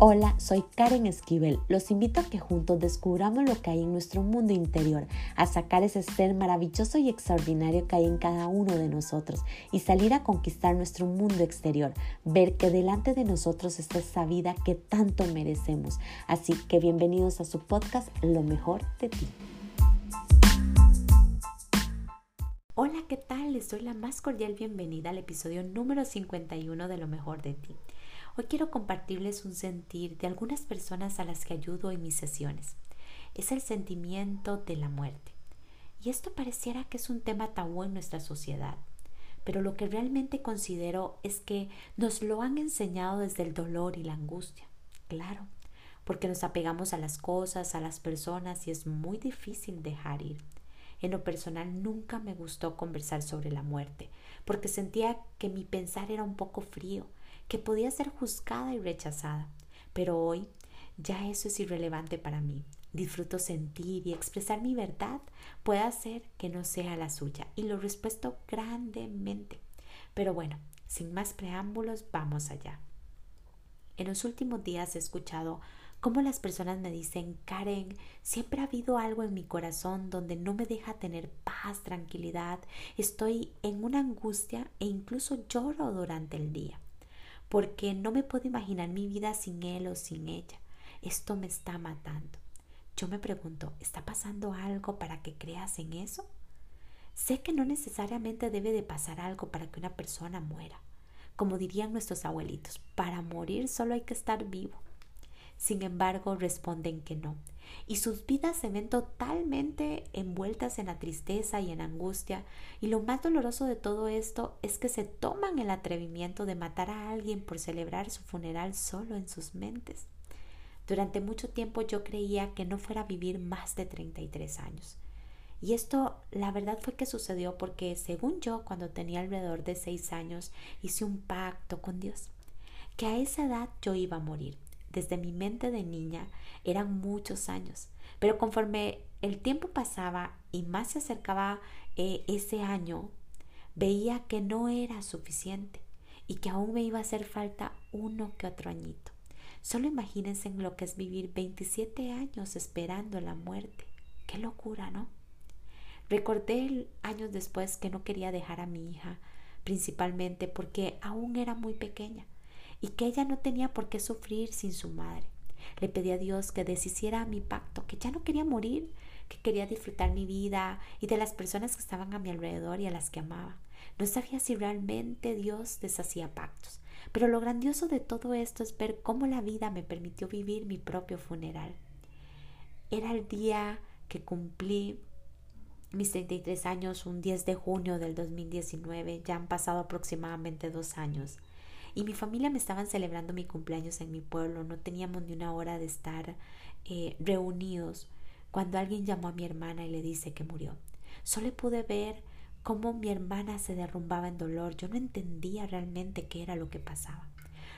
Hola, soy Karen Esquivel. Los invito a que juntos descubramos lo que hay en nuestro mundo interior, a sacar ese ser maravilloso y extraordinario que hay en cada uno de nosotros y salir a conquistar nuestro mundo exterior, ver que delante de nosotros está esa vida que tanto merecemos. Así que bienvenidos a su podcast Lo mejor de ti. Hola, ¿qué tal? Les doy la más cordial bienvenida al episodio número 51 de Lo mejor de ti. Hoy quiero compartirles un sentir de algunas personas a las que ayudo en mis sesiones. Es el sentimiento de la muerte. Y esto pareciera que es un tema tabú en nuestra sociedad, pero lo que realmente considero es que nos lo han enseñado desde el dolor y la angustia. Claro, porque nos apegamos a las cosas, a las personas y es muy difícil dejar ir. En lo personal nunca me gustó conversar sobre la muerte, porque sentía que mi pensar era un poco frío, que podía ser juzgada y rechazada. Pero hoy ya eso es irrelevante para mí. Disfruto sentir y expresar mi verdad. Puede hacer que no sea la suya y lo respeto grandemente. Pero bueno, sin más preámbulos, vamos allá. En los últimos días he escuchado cómo las personas me dicen, Karen, siempre ha habido algo en mi corazón donde no me deja tener paz, tranquilidad, estoy en una angustia e incluso lloro durante el día porque no me puedo imaginar mi vida sin él o sin ella. Esto me está matando. Yo me pregunto, ¿está pasando algo para que creas en eso? Sé que no necesariamente debe de pasar algo para que una persona muera. Como dirían nuestros abuelitos, para morir solo hay que estar vivo. Sin embargo, responden que no, y sus vidas se ven totalmente envueltas en la tristeza y en angustia, y lo más doloroso de todo esto es que se toman el atrevimiento de matar a alguien por celebrar su funeral solo en sus mentes. Durante mucho tiempo yo creía que no fuera a vivir más de 33 años. Y esto la verdad fue que sucedió porque según yo cuando tenía alrededor de 6 años hice un pacto con Dios, que a esa edad yo iba a morir desde mi mente de niña eran muchos años, pero conforme el tiempo pasaba y más se acercaba eh, ese año, veía que no era suficiente y que aún me iba a hacer falta uno que otro añito. Solo imagínense en lo que es vivir 27 años esperando la muerte. Qué locura, ¿no? Recordé años después que no quería dejar a mi hija, principalmente porque aún era muy pequeña y que ella no tenía por qué sufrir sin su madre. Le pedí a Dios que deshiciera mi pacto, que ya no quería morir, que quería disfrutar mi vida y de las personas que estaban a mi alrededor y a las que amaba. No sabía si realmente Dios deshacía pactos, pero lo grandioso de todo esto es ver cómo la vida me permitió vivir mi propio funeral. Era el día que cumplí mis 33 años, un 10 de junio del 2019, ya han pasado aproximadamente dos años y mi familia me estaban celebrando mi cumpleaños en mi pueblo, no teníamos ni una hora de estar eh, reunidos cuando alguien llamó a mi hermana y le dice que murió. Solo pude ver cómo mi hermana se derrumbaba en dolor, yo no entendía realmente qué era lo que pasaba.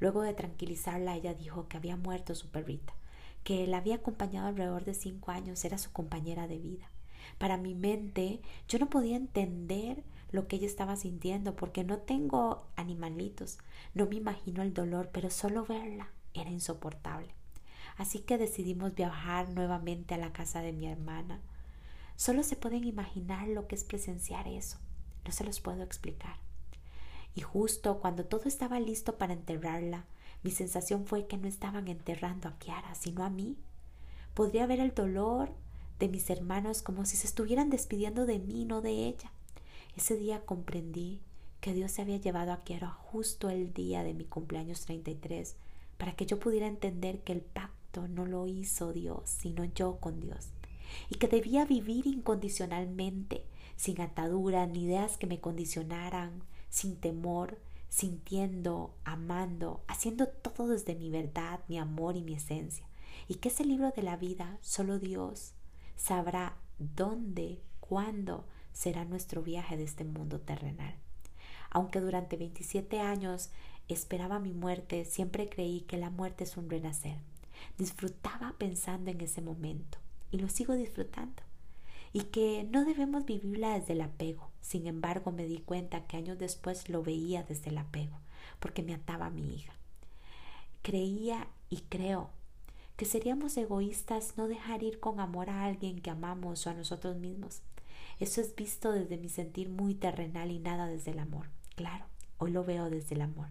Luego de tranquilizarla, ella dijo que había muerto su perrita, que la había acompañado alrededor de cinco años, era su compañera de vida. Para mi mente, yo no podía entender lo que ella estaba sintiendo porque no tengo animalitos, no me imagino el dolor, pero solo verla era insoportable. Así que decidimos viajar nuevamente a la casa de mi hermana. Solo se pueden imaginar lo que es presenciar eso. No se los puedo explicar. Y justo cuando todo estaba listo para enterrarla, mi sensación fue que no estaban enterrando a Kiara, sino a mí. Podría ver el dolor de mis hermanos como si se estuvieran despidiendo de mí, no de ella. Ese día comprendí que Dios se había llevado a Kiara justo el día de mi cumpleaños 33 para que yo pudiera entender que el pacto no lo hizo Dios, sino yo con Dios, y que debía vivir incondicionalmente, sin atadura ni ideas que me condicionaran, sin temor, sintiendo, amando, haciendo todo desde mi verdad, mi amor y mi esencia, y que ese libro de la vida solo Dios sabrá dónde, cuándo, será nuestro viaje de este mundo terrenal. Aunque durante 27 años esperaba mi muerte, siempre creí que la muerte es un renacer. Disfrutaba pensando en ese momento y lo sigo disfrutando. Y que no debemos vivirla desde el apego. Sin embargo, me di cuenta que años después lo veía desde el apego, porque me ataba a mi hija. Creía y creo que seríamos egoístas no dejar ir con amor a alguien que amamos o a nosotros mismos. Eso es visto desde mi sentir muy terrenal y nada desde el amor. Claro, hoy lo veo desde el amor.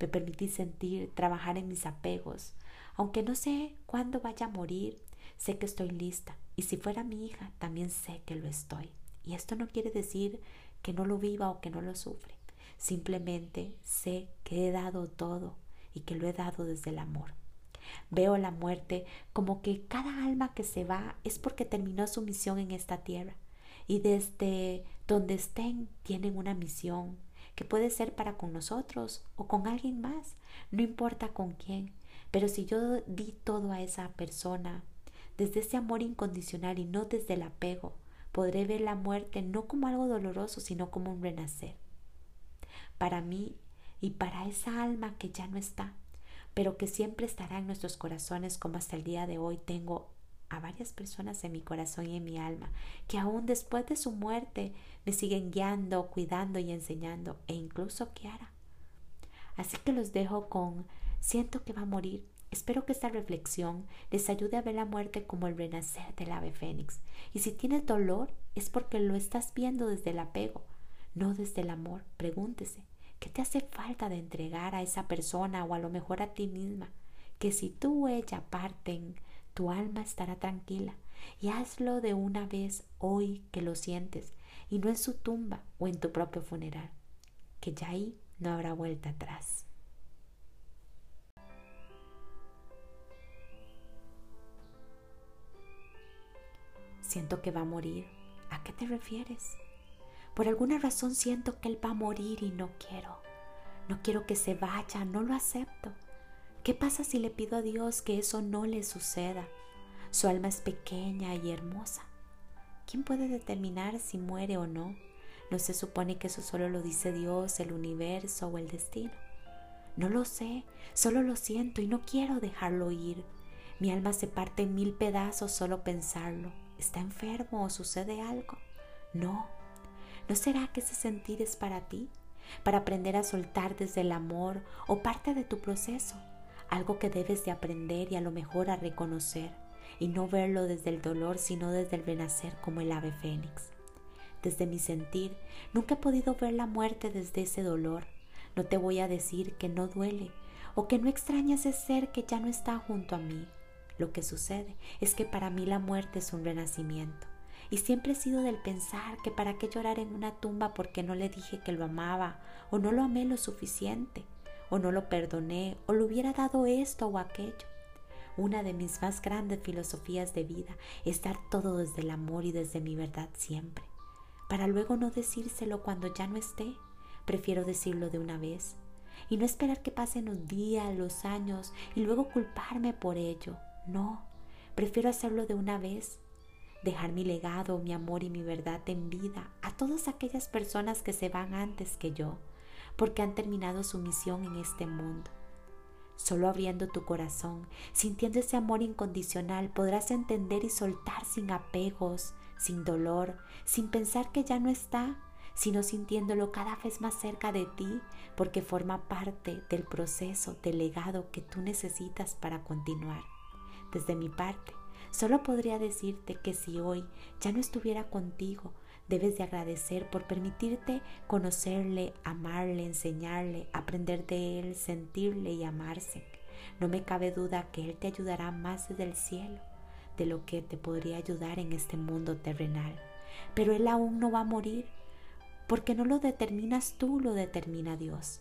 Me permití sentir, trabajar en mis apegos. Aunque no sé cuándo vaya a morir, sé que estoy lista. Y si fuera mi hija, también sé que lo estoy. Y esto no quiere decir que no lo viva o que no lo sufre. Simplemente sé que he dado todo y que lo he dado desde el amor. Veo la muerte como que cada alma que se va es porque terminó su misión en esta tierra y desde donde estén tienen una misión que puede ser para con nosotros o con alguien más, no importa con quién, pero si yo di todo a esa persona desde ese amor incondicional y no desde el apego, podré ver la muerte no como algo doloroso, sino como un renacer. Para mí y para esa alma que ya no está, pero que siempre estará en nuestros corazones como hasta el día de hoy tengo a varias personas en mi corazón y en mi alma que aún después de su muerte me siguen guiando, cuidando y enseñando e incluso Kiara. Así que los dejo con siento que va a morir. Espero que esta reflexión les ayude a ver la muerte como el renacer del ave fénix. Y si tienes dolor es porque lo estás viendo desde el apego, no desde el amor. Pregúntese, ¿qué te hace falta de entregar a esa persona o a lo mejor a ti misma? Que si tú o ella parten tu alma estará tranquila. Y hazlo de una vez hoy que lo sientes, y no en su tumba o en tu propio funeral, que ya ahí no habrá vuelta atrás. Siento que va a morir. ¿A qué te refieres? Por alguna razón siento que él va a morir y no quiero. No quiero que se vaya, no lo acepto. ¿Qué pasa si le pido a Dios que eso no le suceda? Su alma es pequeña y hermosa. ¿Quién puede determinar si muere o no? No se supone que eso solo lo dice Dios, el universo o el destino. No lo sé, solo lo siento y no quiero dejarlo ir. Mi alma se parte en mil pedazos solo pensarlo. ¿Está enfermo o sucede algo? No. ¿No será que ese sentir es para ti? Para aprender a soltar desde el amor o parte de tu proceso algo que debes de aprender y a lo mejor a reconocer, y no verlo desde el dolor, sino desde el renacer como el ave fénix. Desde mi sentir, nunca he podido ver la muerte desde ese dolor. No te voy a decir que no duele o que no extrañas ese ser que ya no está junto a mí. Lo que sucede es que para mí la muerte es un renacimiento. Y siempre he sido del pensar que para qué llorar en una tumba porque no le dije que lo amaba o no lo amé lo suficiente o no lo perdoné o le hubiera dado esto o aquello. Una de mis más grandes filosofías de vida es dar todo desde el amor y desde mi verdad siempre, para luego no decírselo cuando ya no esté. Prefiero decirlo de una vez y no esperar que pasen los días, los años y luego culparme por ello. No, prefiero hacerlo de una vez dejar mi legado, mi amor y mi verdad en vida a todas aquellas personas que se van antes que yo, porque han terminado su misión en este mundo. Solo abriendo tu corazón, sintiendo ese amor incondicional, podrás entender y soltar sin apegos, sin dolor, sin pensar que ya no está, sino sintiéndolo cada vez más cerca de ti, porque forma parte del proceso, del legado que tú necesitas para continuar. Desde mi parte, solo podría decirte que si hoy ya no estuviera contigo, Debes de agradecer por permitirte conocerle, amarle, enseñarle, aprender de él, sentirle y amarse. No me cabe duda que Él te ayudará más desde el cielo de lo que te podría ayudar en este mundo terrenal. Pero Él aún no va a morir, porque no lo determinas tú, lo determina Dios.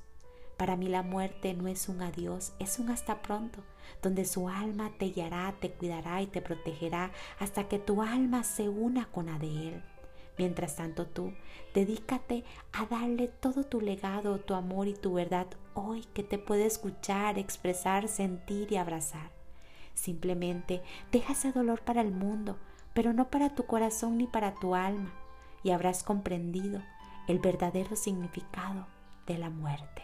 Para mí la muerte no es un adiós, es un hasta pronto, donde su alma te guiará, te cuidará y te protegerá hasta que tu alma se una con la de Él. Mientras tanto tú, dedícate a darle todo tu legado, tu amor y tu verdad hoy que te puede escuchar, expresar, sentir y abrazar. Simplemente deja ese dolor para el mundo, pero no para tu corazón ni para tu alma, y habrás comprendido el verdadero significado de la muerte.